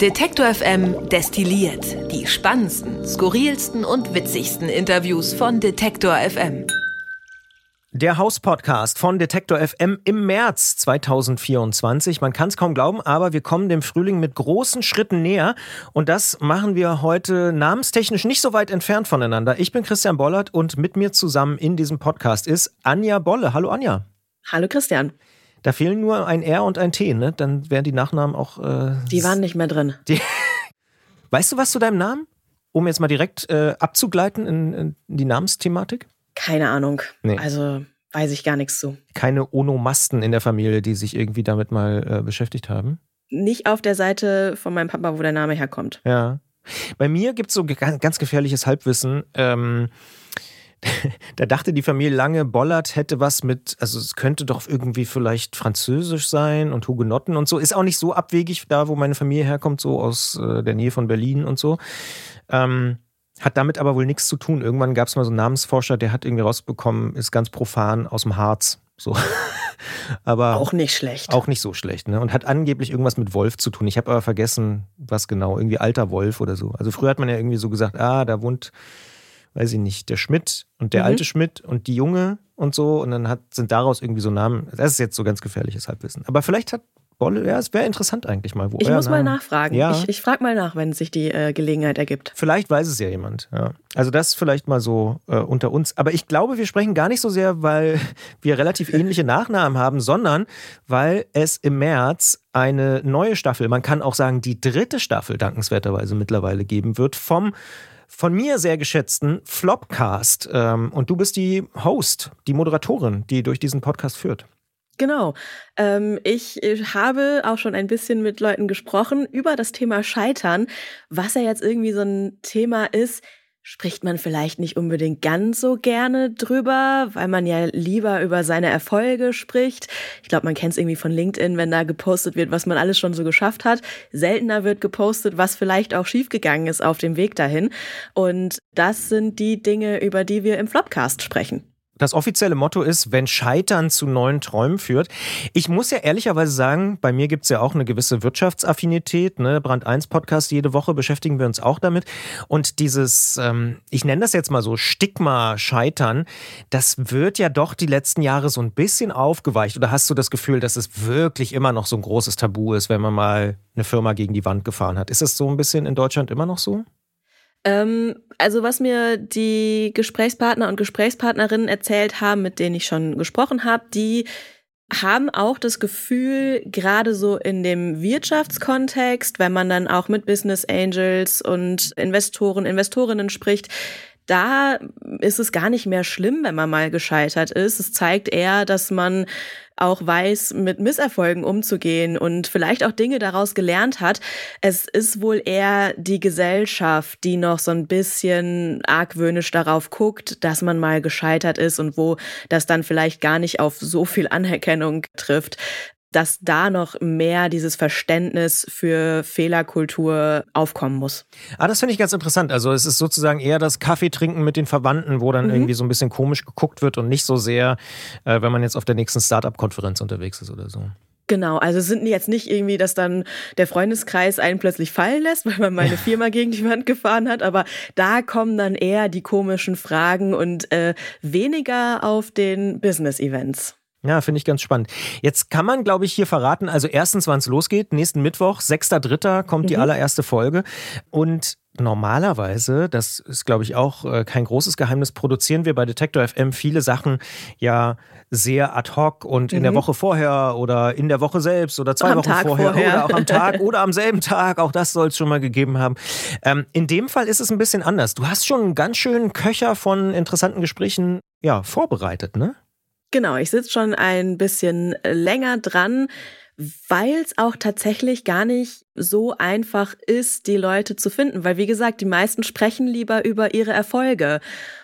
Detektor FM destilliert die spannendsten, skurrilsten und witzigsten Interviews von Detektor FM. Der Haus-Podcast von Detektor FM im März 2024. Man kann es kaum glauben, aber wir kommen dem Frühling mit großen Schritten näher. Und das machen wir heute namenstechnisch nicht so weit entfernt voneinander. Ich bin Christian Bollert und mit mir zusammen in diesem Podcast ist Anja Bolle. Hallo Anja. Hallo Christian. Da fehlen nur ein R und ein T, ne? Dann wären die Nachnamen auch. Äh, die waren nicht mehr drin. Die weißt du was zu deinem Namen? Um jetzt mal direkt äh, abzugleiten in, in, die Namensthematik? Keine Ahnung. Nee. Also weiß ich gar nichts zu. Keine Onomasten in der Familie, die sich irgendwie damit mal äh, beschäftigt haben? Nicht auf der Seite von meinem Papa, wo der Name herkommt. Ja. Bei mir gibt es so ganz gefährliches Halbwissen. Ähm, da dachte die Familie lange, Bollard hätte was mit, also es könnte doch irgendwie vielleicht französisch sein und Hugenotten und so. Ist auch nicht so abwegig da, wo meine Familie herkommt, so aus äh, der Nähe von Berlin und so. Ähm, hat damit aber wohl nichts zu tun. Irgendwann gab es mal so einen Namensforscher, der hat irgendwie rausbekommen, ist ganz profan aus dem Harz. So. aber auch nicht schlecht. Auch nicht so schlecht, ne? Und hat angeblich irgendwas mit Wolf zu tun. Ich habe aber vergessen, was genau. Irgendwie alter Wolf oder so. Also früher hat man ja irgendwie so gesagt, ah, da wohnt weiß ich nicht, der Schmidt und der mhm. alte Schmidt und die Junge und so. Und dann hat, sind daraus irgendwie so Namen. Das ist jetzt so ganz gefährliches Halbwissen. Aber vielleicht hat Bolle, ja, es wäre interessant eigentlich mal. Wo ich muss Name. mal nachfragen. Ja. Ich, ich frage mal nach, wenn sich die äh, Gelegenheit ergibt. Vielleicht weiß es ja jemand. Ja. Also das vielleicht mal so äh, unter uns. Aber ich glaube, wir sprechen gar nicht so sehr, weil wir relativ ähnliche Nachnamen haben, sondern weil es im März eine neue Staffel, man kann auch sagen die dritte Staffel dankenswerterweise mittlerweile geben wird vom von mir sehr geschätzten Flopcast. Ähm, und du bist die Host, die Moderatorin, die durch diesen Podcast führt. Genau. Ähm, ich, ich habe auch schon ein bisschen mit Leuten gesprochen über das Thema Scheitern, was ja jetzt irgendwie so ein Thema ist, spricht man vielleicht nicht unbedingt ganz so gerne drüber, weil man ja lieber über seine Erfolge spricht. Ich glaube, man kennt es irgendwie von LinkedIn, wenn da gepostet wird, was man alles schon so geschafft hat. Seltener wird gepostet, was vielleicht auch schiefgegangen ist auf dem Weg dahin. Und das sind die Dinge, über die wir im Flopcast sprechen das offizielle Motto ist, wenn Scheitern zu neuen Träumen führt. Ich muss ja ehrlicherweise sagen, bei mir gibt es ja auch eine gewisse Wirtschaftsaffinität. Ne? Brand 1 Podcast, jede Woche beschäftigen wir uns auch damit. Und dieses, ähm, ich nenne das jetzt mal so, Stigma Scheitern, das wird ja doch die letzten Jahre so ein bisschen aufgeweicht. Oder hast du das Gefühl, dass es wirklich immer noch so ein großes Tabu ist, wenn man mal eine Firma gegen die Wand gefahren hat? Ist es so ein bisschen in Deutschland immer noch so? Ähm, also was mir die Gesprächspartner und Gesprächspartnerinnen erzählt haben, mit denen ich schon gesprochen habe, die haben auch das Gefühl, gerade so in dem Wirtschaftskontext, wenn man dann auch mit Business Angels und Investoren, Investorinnen spricht, da ist es gar nicht mehr schlimm, wenn man mal gescheitert ist. Es zeigt eher, dass man auch weiß, mit Misserfolgen umzugehen und vielleicht auch Dinge daraus gelernt hat. Es ist wohl eher die Gesellschaft, die noch so ein bisschen argwöhnisch darauf guckt, dass man mal gescheitert ist und wo das dann vielleicht gar nicht auf so viel Anerkennung trifft dass da noch mehr dieses Verständnis für Fehlerkultur aufkommen muss. Ah, das finde ich ganz interessant. Also es ist sozusagen eher das Kaffeetrinken mit den Verwandten, wo dann mhm. irgendwie so ein bisschen komisch geguckt wird und nicht so sehr, äh, wenn man jetzt auf der nächsten Startup-Konferenz unterwegs ist oder so. Genau, also es sind jetzt nicht irgendwie, dass dann der Freundeskreis einen plötzlich fallen lässt, weil man meine Firma gegen die Wand gefahren hat, aber da kommen dann eher die komischen Fragen und äh, weniger auf den Business-Events. Ja, finde ich ganz spannend. Jetzt kann man, glaube ich, hier verraten, also erstens, wann es losgeht. Nächsten Mittwoch, 6.3. kommt mhm. die allererste Folge. Und normalerweise, das ist, glaube ich, auch äh, kein großes Geheimnis, produzieren wir bei Detector FM viele Sachen ja sehr ad hoc und in der mhm. Woche vorher oder in der Woche selbst oder zwei am Wochen vorher, vorher, oder auch am Tag oder am selben Tag. Auch das soll es schon mal gegeben haben. Ähm, in dem Fall ist es ein bisschen anders. Du hast schon einen ganz schönen Köcher von interessanten Gesprächen ja, vorbereitet, ne? Genau, ich sitze schon ein bisschen länger dran, weil es auch tatsächlich gar nicht so einfach ist, die Leute zu finden. Weil, wie gesagt, die meisten sprechen lieber über ihre Erfolge.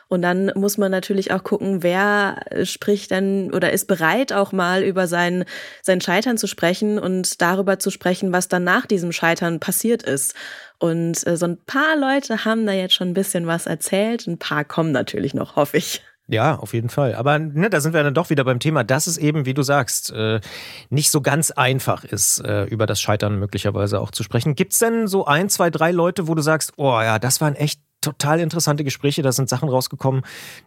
Und dann muss man natürlich auch gucken, wer spricht denn oder ist bereit, auch mal über sein, sein Scheitern zu sprechen und darüber zu sprechen, was dann nach diesem Scheitern passiert ist. Und äh, so ein paar Leute haben da jetzt schon ein bisschen was erzählt. Ein paar kommen natürlich noch, hoffe ich. Ja, auf jeden Fall. Aber ne, da sind wir dann doch wieder beim Thema, dass es eben, wie du sagst, äh, nicht so ganz einfach ist, äh, über das Scheitern möglicherweise auch zu sprechen. Gibt es denn so ein, zwei, drei Leute, wo du sagst, oh ja, das waren echt total interessante Gespräche, da sind Sachen rausgekommen,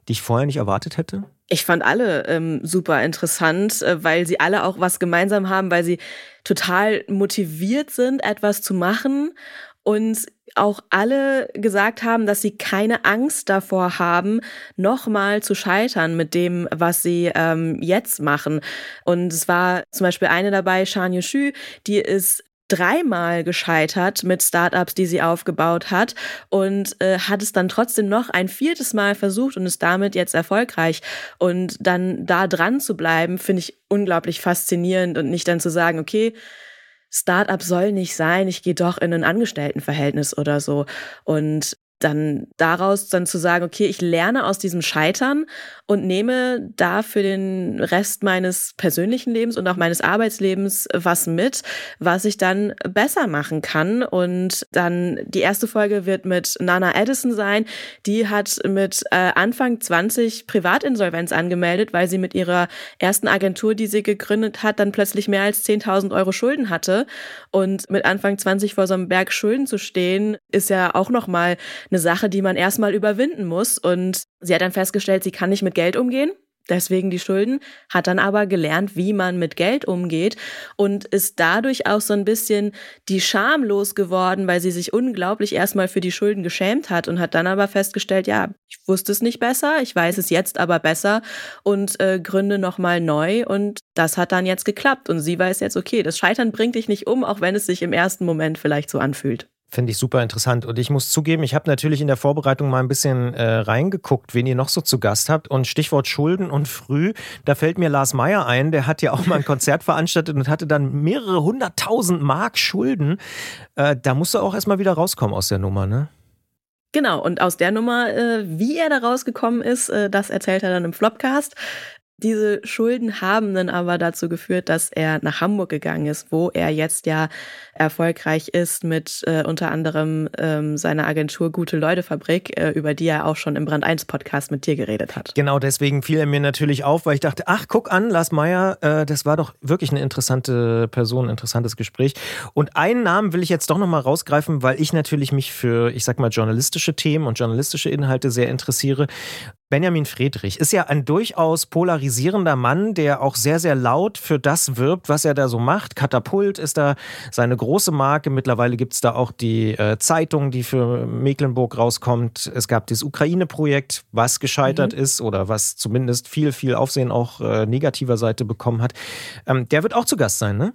die ich vorher nicht erwartet hätte? Ich fand alle ähm, super interessant, äh, weil sie alle auch was gemeinsam haben, weil sie total motiviert sind, etwas zu machen und auch alle gesagt haben, dass sie keine Angst davor haben, nochmal zu scheitern mit dem, was sie ähm, jetzt machen. Und es war zum Beispiel eine dabei, Shan Yushu, die ist dreimal gescheitert mit Startups, die sie aufgebaut hat und äh, hat es dann trotzdem noch ein viertes Mal versucht und ist damit jetzt erfolgreich. Und dann da dran zu bleiben, finde ich unglaublich faszinierend und nicht dann zu sagen, okay, Startup soll nicht sein, ich gehe doch in ein Angestelltenverhältnis oder so. Und dann daraus dann zu sagen, okay, ich lerne aus diesem Scheitern und nehme da für den Rest meines persönlichen Lebens und auch meines Arbeitslebens was mit, was ich dann besser machen kann. Und dann die erste Folge wird mit Nana Edison sein. Die hat mit äh, Anfang 20 Privatinsolvenz angemeldet, weil sie mit ihrer ersten Agentur, die sie gegründet hat, dann plötzlich mehr als 10.000 Euro Schulden hatte. Und mit Anfang 20 vor so einem Berg Schulden zu stehen, ist ja auch nochmal eine Sache, die man erstmal überwinden muss. Und sie hat dann festgestellt, sie kann nicht mit Geld umgehen deswegen die Schulden, hat dann aber gelernt, wie man mit Geld umgeht und ist dadurch auch so ein bisschen die Scham losgeworden, weil sie sich unglaublich erstmal für die Schulden geschämt hat und hat dann aber festgestellt, ja, ich wusste es nicht besser, ich weiß es jetzt aber besser und äh, gründe nochmal neu und das hat dann jetzt geklappt und sie weiß jetzt, okay, das Scheitern bringt dich nicht um, auch wenn es sich im ersten Moment vielleicht so anfühlt. Finde ich super interessant. Und ich muss zugeben, ich habe natürlich in der Vorbereitung mal ein bisschen äh, reingeguckt, wen ihr noch so zu Gast habt. Und Stichwort Schulden und früh, da fällt mir Lars Meyer ein, der hat ja auch mal ein Konzert veranstaltet und hatte dann mehrere hunderttausend Mark Schulden. Äh, da musst du auch erstmal wieder rauskommen aus der Nummer, ne? Genau, und aus der Nummer, äh, wie er da rausgekommen ist, äh, das erzählt er dann im Flopcast. Diese Schulden haben dann aber dazu geführt, dass er nach Hamburg gegangen ist, wo er jetzt ja erfolgreich ist mit äh, unter anderem ähm, seiner Agentur Gute Leute Fabrik, äh, über die er auch schon im Brand 1 Podcast mit dir geredet hat. Genau, deswegen fiel er mir natürlich auf, weil ich dachte, ach, guck an, Lars Meyer, äh, das war doch wirklich eine interessante Person, interessantes Gespräch. Und einen Namen will ich jetzt doch nochmal rausgreifen, weil ich natürlich mich für, ich sag mal, journalistische Themen und journalistische Inhalte sehr interessiere. Benjamin Friedrich ist ja ein durchaus polarisierender Mann, der auch sehr, sehr laut für das wirbt, was er da so macht. Katapult ist da seine große Marke. Mittlerweile gibt es da auch die äh, Zeitung, die für Mecklenburg rauskommt. Es gab das Ukraine-Projekt, was gescheitert mhm. ist oder was zumindest viel, viel Aufsehen auch äh, negativer Seite bekommen hat. Ähm, der wird auch zu Gast sein, ne?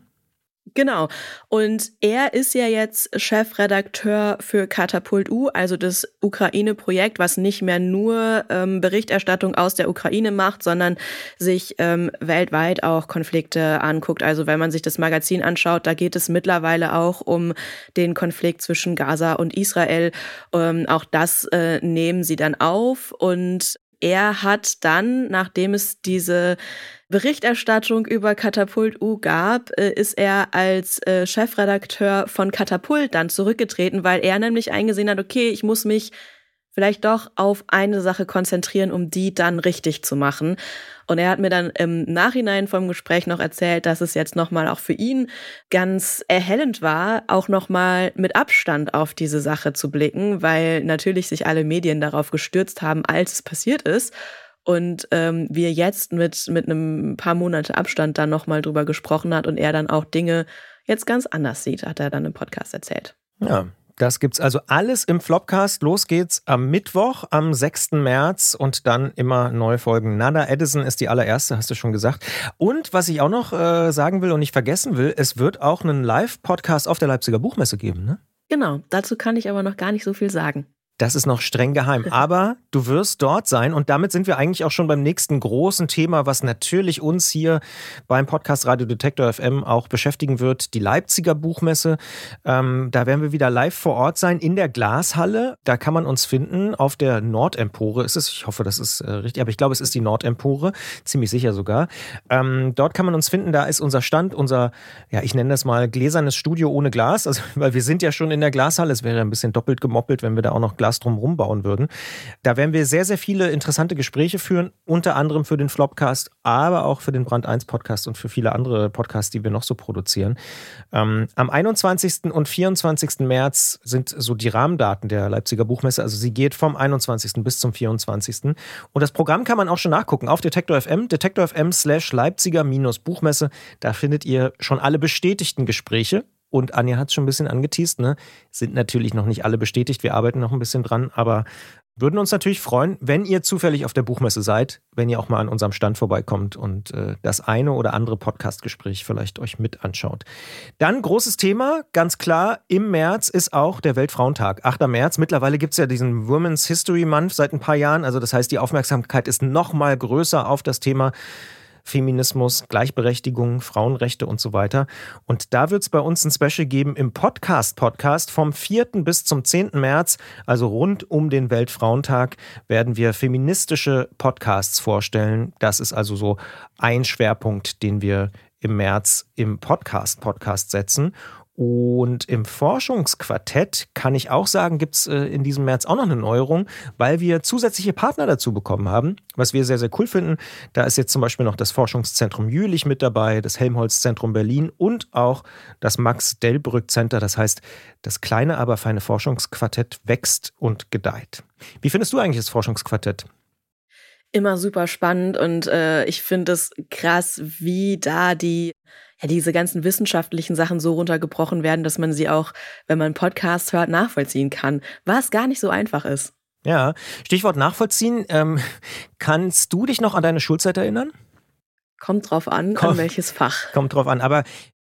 Genau. Und er ist ja jetzt Chefredakteur für Katapult U, also das Ukraine-Projekt, was nicht mehr nur ähm, Berichterstattung aus der Ukraine macht, sondern sich ähm, weltweit auch Konflikte anguckt. Also wenn man sich das Magazin anschaut, da geht es mittlerweile auch um den Konflikt zwischen Gaza und Israel. Ähm, auch das äh, nehmen sie dann auf und er hat dann, nachdem es diese Berichterstattung über Katapult U gab, äh, ist er als äh, Chefredakteur von Katapult dann zurückgetreten, weil er nämlich eingesehen hat, okay, ich muss mich vielleicht doch auf eine Sache konzentrieren, um die dann richtig zu machen. Und er hat mir dann im Nachhinein vom Gespräch noch erzählt, dass es jetzt nochmal auch für ihn ganz erhellend war, auch nochmal mit Abstand auf diese Sache zu blicken, weil natürlich sich alle Medien darauf gestürzt haben, als es passiert ist. Und ähm, wir jetzt mit, mit einem paar Monate Abstand dann nochmal drüber gesprochen hat und er dann auch Dinge jetzt ganz anders sieht, hat er dann im Podcast erzählt. Ja, das gibt's also alles im Flopcast. Los geht's am Mittwoch, am 6. März und dann immer neue Folgen. Nada Edison ist die allererste, hast du schon gesagt. Und was ich auch noch äh, sagen will und nicht vergessen will, es wird auch einen Live-Podcast auf der Leipziger Buchmesse geben, ne? Genau, dazu kann ich aber noch gar nicht so viel sagen. Das ist noch streng geheim. Aber du wirst dort sein und damit sind wir eigentlich auch schon beim nächsten großen Thema, was natürlich uns hier beim Podcast Radio Detektor FM auch beschäftigen wird, die Leipziger Buchmesse. Ähm, da werden wir wieder live vor Ort sein in der Glashalle. Da kann man uns finden auf der Nordempore ist es. Ich hoffe, das ist äh, richtig, aber ich glaube, es ist die Nordempore, ziemlich sicher sogar. Ähm, dort kann man uns finden. Da ist unser Stand, unser, ja, ich nenne das mal gläsernes Studio ohne Glas, also weil wir sind ja schon in der Glashalle. Es wäre ein bisschen doppelt gemoppelt, wenn wir da auch noch Glas Flopcast drumherum bauen würden. Da werden wir sehr, sehr viele interessante Gespräche führen, unter anderem für den Flopcast, aber auch für den Brand 1 Podcast und für viele andere Podcasts, die wir noch so produzieren. Ähm, am 21. und 24. März sind so die Rahmendaten der Leipziger Buchmesse. Also sie geht vom 21. bis zum 24. Und das Programm kann man auch schon nachgucken auf Detektor FM, Detektor FM slash Leipziger Buchmesse. Da findet ihr schon alle bestätigten Gespräche und Anja hat es schon ein bisschen angeteased, ne? Sind natürlich noch nicht alle bestätigt. Wir arbeiten noch ein bisschen dran, aber würden uns natürlich freuen, wenn ihr zufällig auf der Buchmesse seid, wenn ihr auch mal an unserem Stand vorbeikommt und äh, das eine oder andere Podcastgespräch vielleicht euch mit anschaut. Dann großes Thema, ganz klar, im März ist auch der Weltfrauentag, 8. März. Mittlerweile gibt es ja diesen Women's History Month seit ein paar Jahren. Also das heißt, die Aufmerksamkeit ist noch mal größer auf das Thema Feminismus, Gleichberechtigung, Frauenrechte und so weiter. Und da wird es bei uns ein Special geben im Podcast-Podcast vom 4. bis zum 10. März, also rund um den Weltfrauentag, werden wir feministische Podcasts vorstellen. Das ist also so ein Schwerpunkt, den wir im März im Podcast-Podcast setzen. Und im Forschungsquartett kann ich auch sagen, gibt es äh, in diesem März auch noch eine Neuerung, weil wir zusätzliche Partner dazu bekommen haben, was wir sehr, sehr cool finden. Da ist jetzt zum Beispiel noch das Forschungszentrum Jülich mit dabei, das Helmholtz-Zentrum Berlin und auch das Max-Delbrück-Center. Das heißt, das kleine, aber feine Forschungsquartett wächst und gedeiht. Wie findest du eigentlich das Forschungsquartett? Immer super spannend und äh, ich finde es krass, wie da die ja, diese ganzen wissenschaftlichen Sachen so runtergebrochen werden, dass man sie auch, wenn man Podcasts hört, nachvollziehen kann, was gar nicht so einfach ist. Ja, Stichwort nachvollziehen. Ähm, kannst du dich noch an deine Schulzeit erinnern? Kommt drauf an, Komm, an welches Fach. Kommt drauf an, aber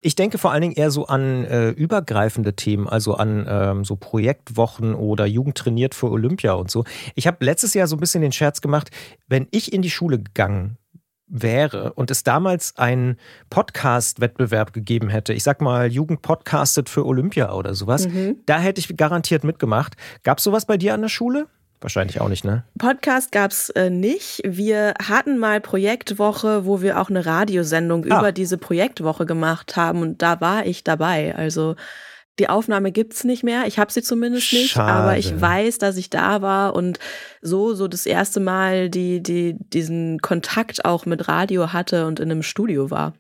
ich denke vor allen Dingen eher so an äh, übergreifende Themen, also an ähm, so Projektwochen oder Jugend trainiert für Olympia und so. Ich habe letztes Jahr so ein bisschen den Scherz gemacht, wenn ich in die Schule gegangen wäre und es damals einen Podcast-Wettbewerb gegeben hätte, ich sag mal Jugend podcastet für Olympia oder sowas, mhm. da hätte ich garantiert mitgemacht. Gab es sowas bei dir an der Schule? Wahrscheinlich auch nicht, ne? Podcast gab es äh, nicht. Wir hatten mal Projektwoche, wo wir auch eine Radiosendung ah. über diese Projektwoche gemacht haben und da war ich dabei. Also die Aufnahme gibt's nicht mehr. Ich habe sie zumindest nicht, Schade. aber ich weiß, dass ich da war und so so das erste Mal die die diesen Kontakt auch mit Radio hatte und in einem Studio war.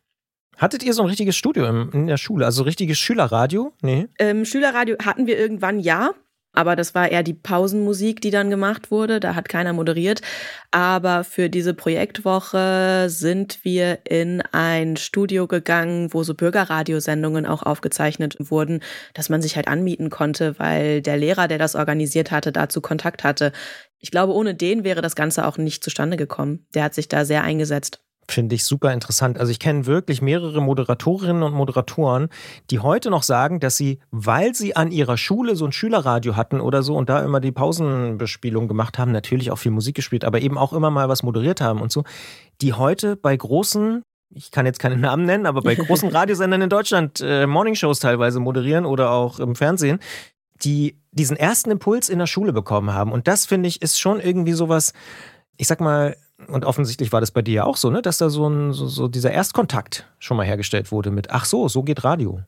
Hattet ihr so ein richtiges Studio in der Schule, also richtiges Schülerradio? Nee. Ähm, Schülerradio hatten wir irgendwann ja, aber das war eher die Pausenmusik, die dann gemacht wurde. Da hat keiner moderiert. Aber für diese Projektwoche sind wir in ein Studio gegangen, wo so Bürgerradiosendungen auch aufgezeichnet wurden, dass man sich halt anmieten konnte, weil der Lehrer, der das organisiert hatte, dazu Kontakt hatte. Ich glaube, ohne den wäre das Ganze auch nicht zustande gekommen. Der hat sich da sehr eingesetzt. Finde ich super interessant. Also ich kenne wirklich mehrere Moderatorinnen und Moderatoren, die heute noch sagen, dass sie, weil sie an ihrer Schule so ein Schülerradio hatten oder so und da immer die Pausenbespielung gemacht haben, natürlich auch viel Musik gespielt, aber eben auch immer mal was moderiert haben und so, die heute bei großen ich kann jetzt keine Namen nennen, aber bei großen Radiosendern in Deutschland äh, Morningshows teilweise moderieren oder auch im Fernsehen, die diesen ersten Impuls in der Schule bekommen haben. Und das finde ich ist schon irgendwie sowas, ich sag mal, und offensichtlich war das bei dir ja auch so, ne? dass da so, ein, so, so dieser Erstkontakt schon mal hergestellt wurde mit, ach so, so geht Radio.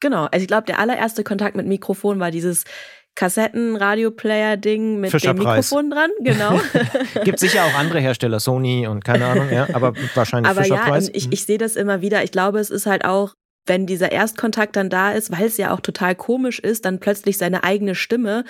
Genau, also ich glaube, der allererste Kontakt mit Mikrofon war dieses Kassetten-Radio-Player-Ding mit dem Mikrofon dran, genau. Gibt sicher auch andere Hersteller, Sony und keine Ahnung, ja, aber wahrscheinlich aber Fisher ja, Ich, ich sehe das immer wieder. Ich glaube, es ist halt auch, wenn dieser Erstkontakt dann da ist, weil es ja auch total komisch ist, dann plötzlich seine eigene Stimme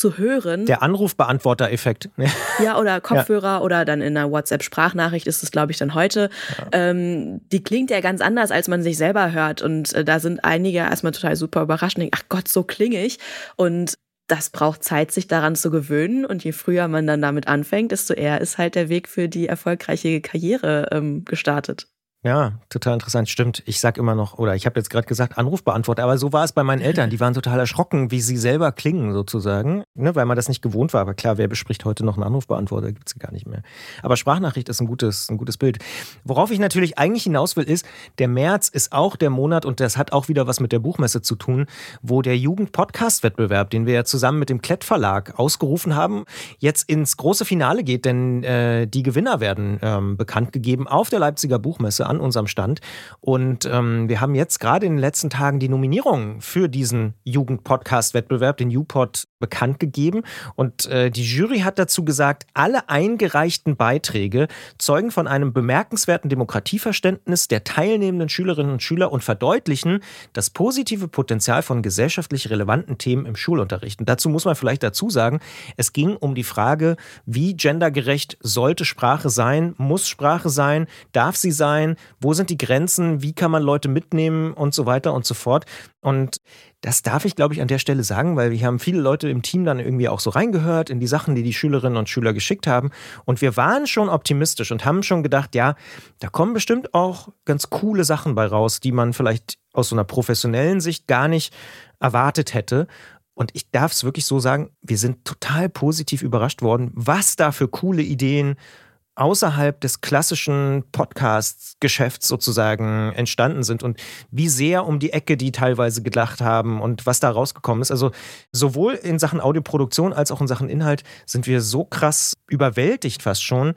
zu hören. Der Anrufbeantworter-Effekt. ja, oder Kopfhörer ja. oder dann in einer WhatsApp-Sprachnachricht ist es, glaube ich, dann heute. Ja. Ähm, die klingt ja ganz anders, als man sich selber hört. Und äh, da sind einige erstmal total super überrascht und denken, ach Gott, so klinge ich. Und das braucht Zeit, sich daran zu gewöhnen. Und je früher man dann damit anfängt, desto eher ist halt der Weg für die erfolgreiche Karriere ähm, gestartet. Ja, total interessant. Stimmt. Ich sag immer noch, oder ich habe jetzt gerade gesagt, Anrufbeantworter, aber so war es bei meinen Eltern. Die waren total erschrocken, wie sie selber klingen, sozusagen, ne, weil man das nicht gewohnt war. Aber klar, wer bespricht heute noch einen Anrufbeantworter? Gibt es gar nicht mehr. Aber Sprachnachricht ist ein gutes, ein gutes Bild. Worauf ich natürlich eigentlich hinaus will, ist, der März ist auch der Monat, und das hat auch wieder was mit der Buchmesse zu tun, wo der Jugend-Podcast-Wettbewerb, den wir ja zusammen mit dem Klett Verlag ausgerufen haben, jetzt ins große Finale geht, denn äh, die Gewinner werden ähm, bekannt gegeben auf der Leipziger Buchmesse an unserem Stand. Und ähm, wir haben jetzt gerade in den letzten Tagen die Nominierung für diesen Jugend-Podcast-Wettbewerb, den U-Pod, bekannt gegeben. Und äh, die Jury hat dazu gesagt, alle eingereichten Beiträge zeugen von einem bemerkenswerten Demokratieverständnis der teilnehmenden Schülerinnen und Schüler und verdeutlichen das positive Potenzial von gesellschaftlich relevanten Themen im Schulunterricht. Und dazu muss man vielleicht dazu sagen, es ging um die Frage, wie gendergerecht sollte Sprache sein, muss Sprache sein, darf sie sein, wo sind die Grenzen, wie kann man Leute mitnehmen und so weiter und so fort. Und das darf ich, glaube ich, an der Stelle sagen, weil wir haben viele Leute im Team dann irgendwie auch so reingehört in die Sachen, die die Schülerinnen und Schüler geschickt haben. Und wir waren schon optimistisch und haben schon gedacht, ja, da kommen bestimmt auch ganz coole Sachen bei raus, die man vielleicht aus so einer professionellen Sicht gar nicht erwartet hätte. Und ich darf es wirklich so sagen, wir sind total positiv überrascht worden, was da für coole Ideen außerhalb des klassischen Podcast-Geschäfts sozusagen entstanden sind und wie sehr um die Ecke die teilweise gedacht haben und was da rausgekommen ist. Also sowohl in Sachen Audioproduktion als auch in Sachen Inhalt sind wir so krass überwältigt fast schon,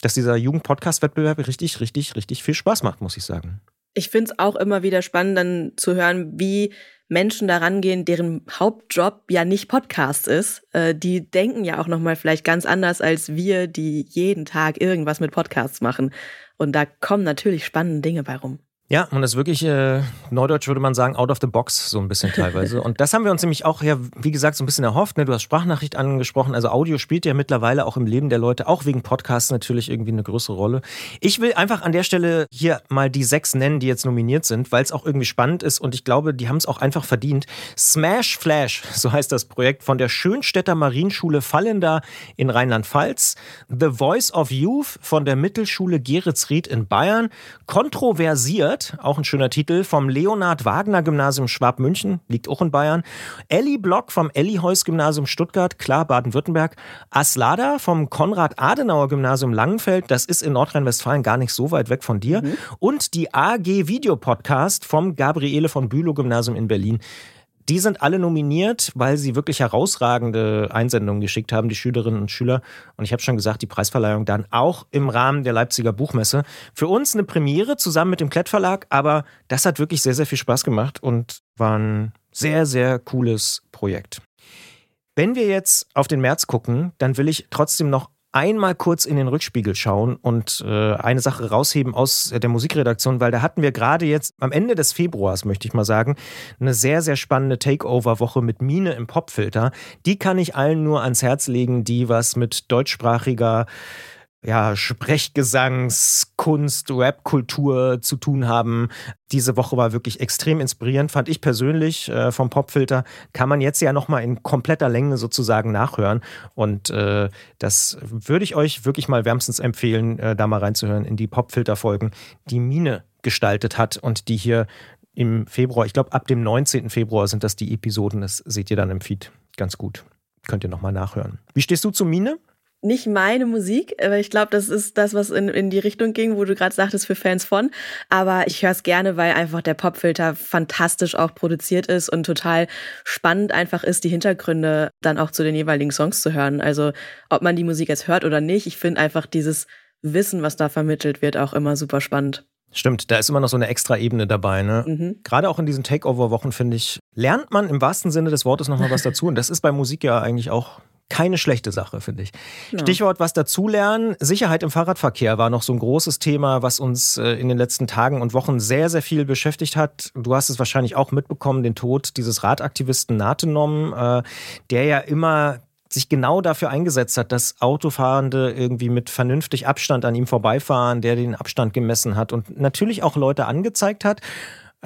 dass dieser Jugend-Podcast-Wettbewerb richtig, richtig, richtig viel Spaß macht, muss ich sagen. Ich finde es auch immer wieder spannend, dann zu hören, wie Menschen daran gehen, deren Hauptjob ja nicht Podcast ist. Äh, die denken ja auch nochmal vielleicht ganz anders als wir, die jeden Tag irgendwas mit Podcasts machen. Und da kommen natürlich spannende Dinge bei rum. Ja, und das ist wirklich, äh, neudeutsch würde man sagen, out of the box, so ein bisschen teilweise. und das haben wir uns nämlich auch, ja, wie gesagt, so ein bisschen erhofft. Ne? Du hast Sprachnachricht angesprochen. Also Audio spielt ja mittlerweile auch im Leben der Leute, auch wegen Podcasts natürlich irgendwie eine größere Rolle. Ich will einfach an der Stelle hier mal die sechs nennen, die jetzt nominiert sind, weil es auch irgendwie spannend ist und ich glaube, die haben es auch einfach verdient. Smash Flash, so heißt das Projekt von der Schönstädter Marienschule Fallender in Rheinland-Pfalz. The Voice of Youth von der Mittelschule Geritzried in Bayern. Kontroversiert Wert, auch ein schöner Titel, vom Leonhard Wagner Gymnasium Schwab-München, liegt auch in Bayern. Elli Block vom Elli Heus Gymnasium Stuttgart, klar, Baden-Württemberg. Aslada vom Konrad Adenauer Gymnasium Langenfeld, das ist in Nordrhein-Westfalen gar nicht so weit weg von dir. Mhm. Und die AG Video Podcast vom Gabriele von Bülow Gymnasium in Berlin. Die sind alle nominiert, weil sie wirklich herausragende Einsendungen geschickt haben, die Schülerinnen und Schüler. Und ich habe schon gesagt, die Preisverleihung dann auch im Rahmen der Leipziger Buchmesse. Für uns eine Premiere zusammen mit dem Klettverlag, aber das hat wirklich sehr, sehr viel Spaß gemacht und war ein sehr, sehr cooles Projekt. Wenn wir jetzt auf den März gucken, dann will ich trotzdem noch einmal kurz in den Rückspiegel schauen und äh, eine Sache rausheben aus der Musikredaktion, weil da hatten wir gerade jetzt am Ende des Februars, möchte ich mal sagen, eine sehr, sehr spannende Takeover-Woche mit Mine im Popfilter. Die kann ich allen nur ans Herz legen, die was mit deutschsprachiger ja, Sprechgesangskunst, Rap-Kultur zu tun haben. Diese Woche war wirklich extrem inspirierend, fand ich persönlich äh, vom Popfilter. Kann man jetzt ja nochmal in kompletter Länge sozusagen nachhören. Und äh, das würde ich euch wirklich mal wärmstens empfehlen, äh, da mal reinzuhören in die Popfilter-Folgen, die Mine gestaltet hat und die hier im Februar, ich glaube ab dem 19. Februar sind das die Episoden, das seht ihr dann im Feed ganz gut. Könnt ihr nochmal nachhören. Wie stehst du zu Mine? Nicht meine Musik, aber ich glaube, das ist das, was in, in die Richtung ging, wo du gerade sagtest, für Fans von. Aber ich höre es gerne, weil einfach der Popfilter fantastisch auch produziert ist und total spannend einfach ist, die Hintergründe dann auch zu den jeweiligen Songs zu hören. Also ob man die Musik jetzt hört oder nicht, ich finde einfach dieses Wissen, was da vermittelt wird, auch immer super spannend. Stimmt, da ist immer noch so eine extra Ebene dabei. Ne? Mhm. Gerade auch in diesen Takeover-Wochen, finde ich, lernt man im wahrsten Sinne des Wortes nochmal was dazu. Und das ist bei Musik ja eigentlich auch keine schlechte Sache, finde ich. Ja. Stichwort was dazulernen. Sicherheit im Fahrradverkehr war noch so ein großes Thema, was uns äh, in den letzten Tagen und Wochen sehr, sehr viel beschäftigt hat. Du hast es wahrscheinlich auch mitbekommen, den Tod dieses Radaktivisten Natenom, äh, der ja immer sich genau dafür eingesetzt hat, dass Autofahrende irgendwie mit vernünftig Abstand an ihm vorbeifahren, der den Abstand gemessen hat und natürlich auch Leute angezeigt hat.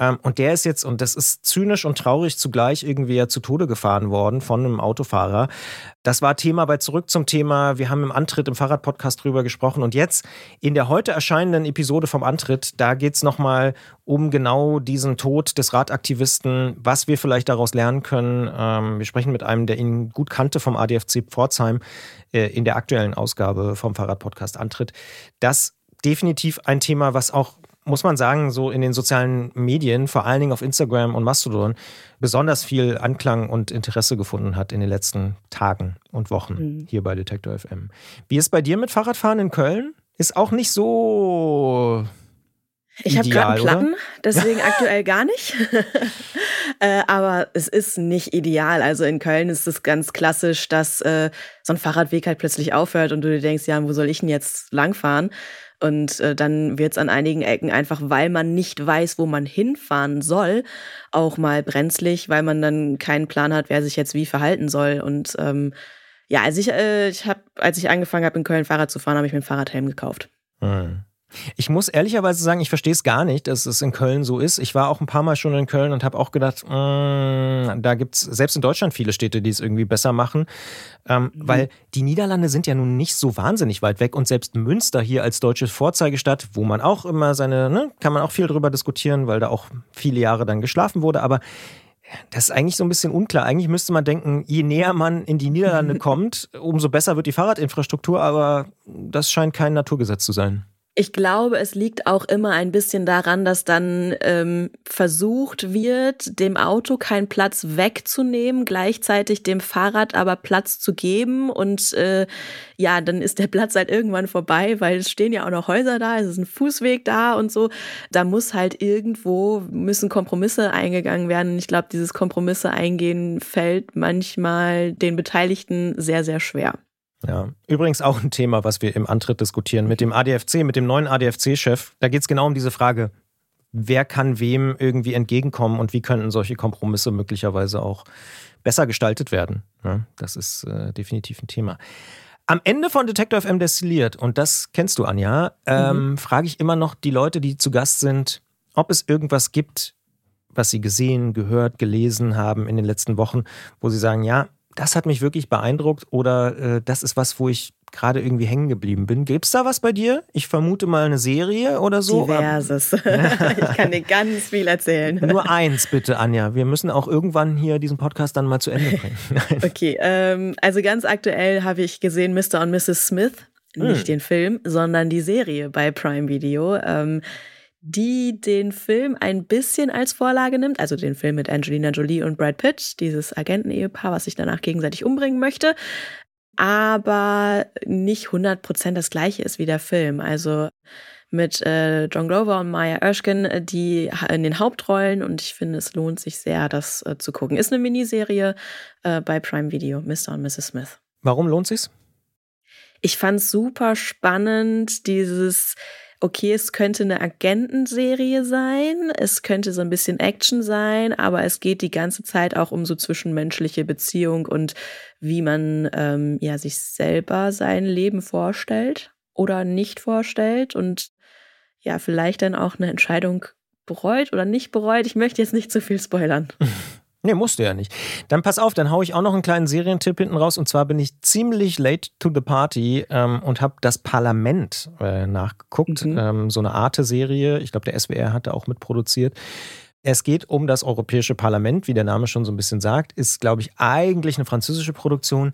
Ähm, und der ist jetzt, und das ist zynisch und traurig zugleich, irgendwie ja zu Tode gefahren worden von einem Autofahrer. Das war Thema bei Zurück zum Thema. Wir haben im Antritt im Fahrradpodcast drüber gesprochen. Und jetzt in der heute erscheinenden Episode vom Antritt, da geht es nochmal um genau diesen Tod des Radaktivisten, was wir vielleicht daraus lernen können. Ähm, wir sprechen mit einem, der ihn gut kannte vom ADFC Pforzheim äh, in der aktuellen Ausgabe vom Fahrradpodcast Antritt. Das definitiv ein Thema, was auch muss man sagen, so in den sozialen Medien, vor allen Dingen auf Instagram und Mastodon, besonders viel Anklang und Interesse gefunden hat in den letzten Tagen und Wochen mhm. hier bei Detektor FM. Wie ist bei dir mit Fahrradfahren in Köln? Ist auch nicht so Ich habe gerade einen Platten, deswegen aktuell gar nicht. Äh, aber es ist nicht ideal. Also in Köln ist es ganz klassisch, dass äh, so ein Fahrradweg halt plötzlich aufhört und du dir denkst, ja, wo soll ich denn jetzt langfahren? Und äh, dann wird es an einigen Ecken einfach, weil man nicht weiß, wo man hinfahren soll, auch mal brenzlig, weil man dann keinen Plan hat, wer sich jetzt wie verhalten soll. Und ähm, ja, also ich, äh, ich habe, als ich angefangen habe, in Köln Fahrrad zu fahren, habe ich mir einen Fahrradhelm gekauft. Hm. Ich muss ehrlicherweise sagen, ich verstehe es gar nicht, dass es in Köln so ist. Ich war auch ein paar Mal schon in Köln und habe auch gedacht, mh, mm, da gibt es selbst in Deutschland viele Städte, die es irgendwie besser machen. Ähm, mhm. Weil die Niederlande sind ja nun nicht so wahnsinnig weit weg und selbst Münster hier als deutsche Vorzeigestadt, wo man auch immer seine, ne, kann man auch viel drüber diskutieren, weil da auch viele Jahre dann geschlafen wurde, aber das ist eigentlich so ein bisschen unklar. Eigentlich müsste man denken, je näher man in die Niederlande kommt, umso besser wird die Fahrradinfrastruktur, aber das scheint kein Naturgesetz zu sein. Ich glaube, es liegt auch immer ein bisschen daran, dass dann ähm, versucht wird, dem Auto keinen Platz wegzunehmen, gleichzeitig dem Fahrrad aber Platz zu geben. Und äh, ja, dann ist der Platz halt irgendwann vorbei, weil es stehen ja auch noch Häuser da, es ist ein Fußweg da und so. Da muss halt irgendwo, müssen Kompromisse eingegangen werden. Ich glaube, dieses Kompromisse eingehen fällt manchmal den Beteiligten sehr, sehr schwer. Ja, übrigens auch ein Thema, was wir im Antritt diskutieren mit dem ADFC, mit dem neuen ADFC-Chef. Da geht es genau um diese Frage, wer kann wem irgendwie entgegenkommen und wie könnten solche Kompromisse möglicherweise auch besser gestaltet werden. Ja, das ist äh, definitiv ein Thema. Am Ende von Detector FM destilliert, und das kennst du, Anja, ähm, mhm. frage ich immer noch die Leute, die zu Gast sind, ob es irgendwas gibt, was sie gesehen, gehört, gelesen haben in den letzten Wochen, wo sie sagen, ja, das hat mich wirklich beeindruckt oder äh, das ist was, wo ich gerade irgendwie hängen geblieben bin. Gibt es da was bei dir? Ich vermute mal eine Serie oder so. Diverses. ich kann dir ganz viel erzählen. Nur eins bitte, Anja. Wir müssen auch irgendwann hier diesen Podcast dann mal zu Ende bringen. okay, ähm, also ganz aktuell habe ich gesehen Mr. und Mrs. Smith. Nicht hm. den Film, sondern die Serie bei Prime Video. Ähm, die den Film ein bisschen als Vorlage nimmt, also den Film mit Angelina Jolie und Brad Pitt, dieses Agentenehepaar, was sich danach gegenseitig umbringen möchte, aber nicht 100% das gleiche ist wie der Film. Also mit äh, John Glover und Maya Erskine, die in den Hauptrollen und ich finde, es lohnt sich sehr, das äh, zu gucken. Ist eine Miniserie äh, bei Prime Video, Mr. und Mrs. Smith. Warum lohnt sich's? Ich fand's super spannend, dieses okay, es könnte eine Agentenserie sein, es könnte so ein bisschen Action sein, aber es geht die ganze Zeit auch um so zwischenmenschliche Beziehung und wie man ähm, ja sich selber sein Leben vorstellt oder nicht vorstellt und ja, vielleicht dann auch eine Entscheidung bereut oder nicht bereut. Ich möchte jetzt nicht zu viel spoilern. Nee, musst du ja nicht. Dann pass auf, dann haue ich auch noch einen kleinen Serientipp hinten raus. Und zwar bin ich ziemlich late to the party ähm, und habe das Parlament äh, nachgeguckt. Mhm. Ähm, so eine Arte-Serie. Ich glaube, der SWR hatte auch mitproduziert. Es geht um das Europäische Parlament, wie der Name schon so ein bisschen sagt. Ist, glaube ich, eigentlich eine französische Produktion.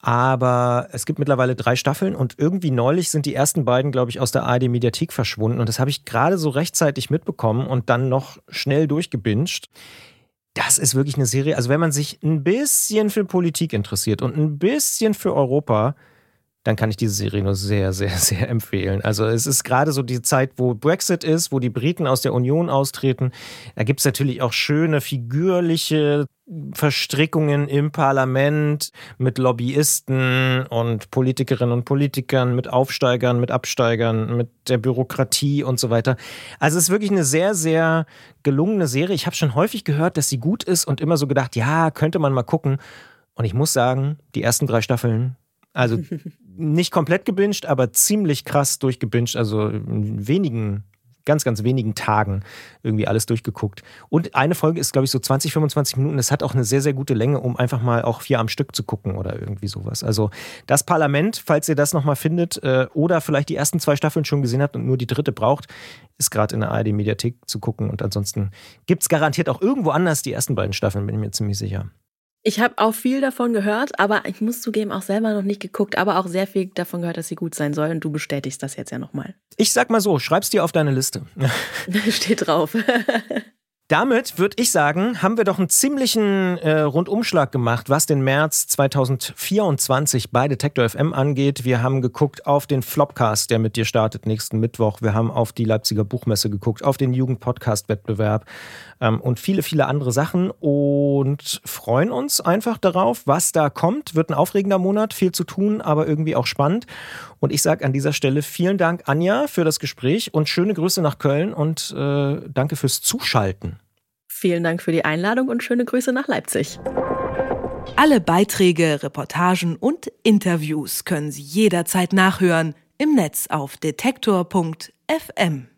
Aber es gibt mittlerweile drei Staffeln und irgendwie neulich sind die ersten beiden, glaube ich, aus der ARD-Mediathek verschwunden. Und das habe ich gerade so rechtzeitig mitbekommen und dann noch schnell durchgebinged das ist wirklich eine Serie. Also, wenn man sich ein bisschen für Politik interessiert und ein bisschen für Europa, dann kann ich diese Serie nur sehr, sehr, sehr empfehlen. Also es ist gerade so die Zeit, wo Brexit ist, wo die Briten aus der Union austreten. Da gibt es natürlich auch schöne figürliche Verstrickungen im Parlament mit Lobbyisten und Politikerinnen und Politikern, mit Aufsteigern, mit Absteigern, mit der Bürokratie und so weiter. Also es ist wirklich eine sehr, sehr gelungene Serie. Ich habe schon häufig gehört, dass sie gut ist und immer so gedacht, ja, könnte man mal gucken. Und ich muss sagen, die ersten drei Staffeln, also nicht komplett gebinged, aber ziemlich krass durchgebinged, also in wenigen ganz, ganz wenigen Tagen irgendwie alles durchgeguckt. Und eine Folge ist, glaube ich, so 20, 25 Minuten. Es hat auch eine sehr, sehr gute Länge, um einfach mal auch vier am Stück zu gucken oder irgendwie sowas. Also das Parlament, falls ihr das nochmal findet äh, oder vielleicht die ersten zwei Staffeln schon gesehen habt und nur die dritte braucht, ist gerade in der ARD-Mediathek zu gucken. Und ansonsten gibt es garantiert auch irgendwo anders die ersten beiden Staffeln, bin ich mir ziemlich sicher. Ich habe auch viel davon gehört, aber ich muss zugeben, auch selber noch nicht geguckt, aber auch sehr viel davon gehört, dass sie gut sein soll. Und du bestätigst das jetzt ja nochmal. Ich sag mal so, schreib's dir auf deine Liste. Steht drauf. Damit würde ich sagen, haben wir doch einen ziemlichen äh, Rundumschlag gemacht, was den März 2024 bei Detektor FM angeht. Wir haben geguckt auf den Flopcast, der mit dir startet nächsten Mittwoch. Wir haben auf die Leipziger Buchmesse geguckt, auf den Jugendpodcast-Wettbewerb ähm, und viele, viele andere Sachen und freuen uns einfach darauf, was da kommt. Wird ein aufregender Monat, viel zu tun, aber irgendwie auch spannend. Und ich sage an dieser Stelle vielen Dank, Anja, für das Gespräch und schöne Grüße nach Köln und äh, danke fürs Zuschalten. Vielen Dank für die Einladung und schöne Grüße nach Leipzig. Alle Beiträge, Reportagen und Interviews können Sie jederzeit nachhören im Netz auf detektor.fm.